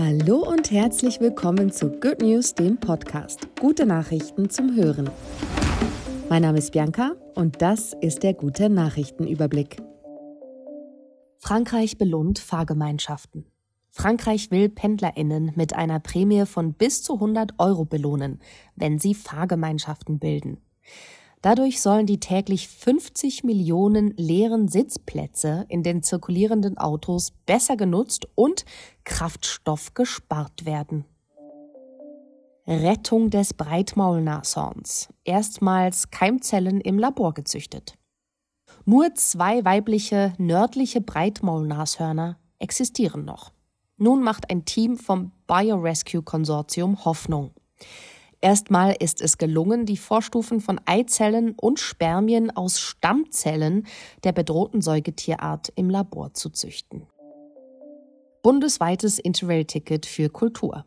Hallo und herzlich willkommen zu Good News, dem Podcast. Gute Nachrichten zum Hören. Mein Name ist Bianca und das ist der gute Nachrichtenüberblick. Frankreich belohnt Fahrgemeinschaften. Frankreich will PendlerInnen mit einer Prämie von bis zu 100 Euro belohnen, wenn sie Fahrgemeinschaften bilden. Dadurch sollen die täglich 50 Millionen leeren Sitzplätze in den zirkulierenden Autos besser genutzt und Kraftstoff gespart werden. Rettung des Breitmaulnashorns. Erstmals Keimzellen im Labor gezüchtet. Nur zwei weibliche nördliche Breitmaulnashörner existieren noch. Nun macht ein Team vom Biorescue Konsortium Hoffnung. Erstmal ist es gelungen, die Vorstufen von Eizellen und Spermien aus Stammzellen der bedrohten Säugetierart im Labor zu züchten. Bundesweites Interrail-Ticket für Kultur.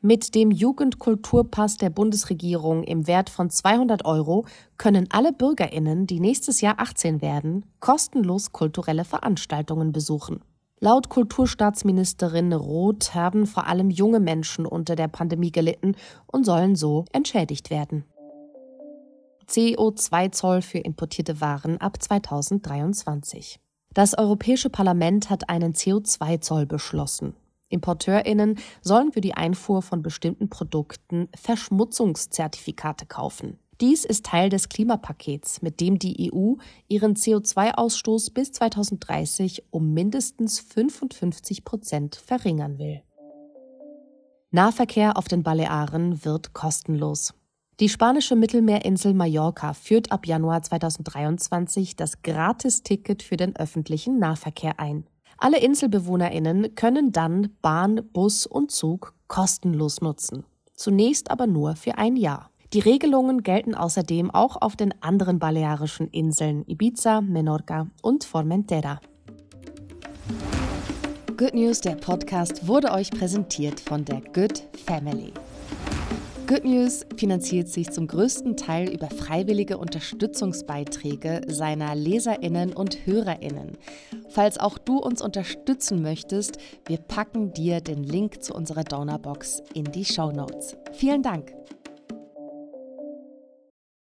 Mit dem Jugendkulturpass der Bundesregierung im Wert von 200 Euro können alle Bürgerinnen, die nächstes Jahr 18 werden, kostenlos kulturelle Veranstaltungen besuchen. Laut Kulturstaatsministerin Roth haben vor allem junge Menschen unter der Pandemie gelitten und sollen so entschädigt werden. CO2-Zoll für importierte Waren ab 2023. Das Europäische Parlament hat einen CO2-Zoll beschlossen. Importeurinnen sollen für die Einfuhr von bestimmten Produkten Verschmutzungszertifikate kaufen. Dies ist Teil des Klimapakets, mit dem die EU ihren CO2-Ausstoß bis 2030 um mindestens 55 Prozent verringern will. Nahverkehr auf den Balearen wird kostenlos. Die spanische Mittelmeerinsel Mallorca führt ab Januar 2023 das Gratisticket für den öffentlichen Nahverkehr ein. Alle Inselbewohnerinnen können dann Bahn, Bus und Zug kostenlos nutzen. Zunächst aber nur für ein Jahr. Die Regelungen gelten außerdem auch auf den anderen balearischen Inseln Ibiza, Menorca und Formentera. Good News, der Podcast, wurde euch präsentiert von der Good Family. Good News finanziert sich zum größten Teil über freiwillige Unterstützungsbeiträge seiner Leserinnen und Hörerinnen. Falls auch du uns unterstützen möchtest, wir packen dir den Link zu unserer Donorbox in die Show Notes. Vielen Dank.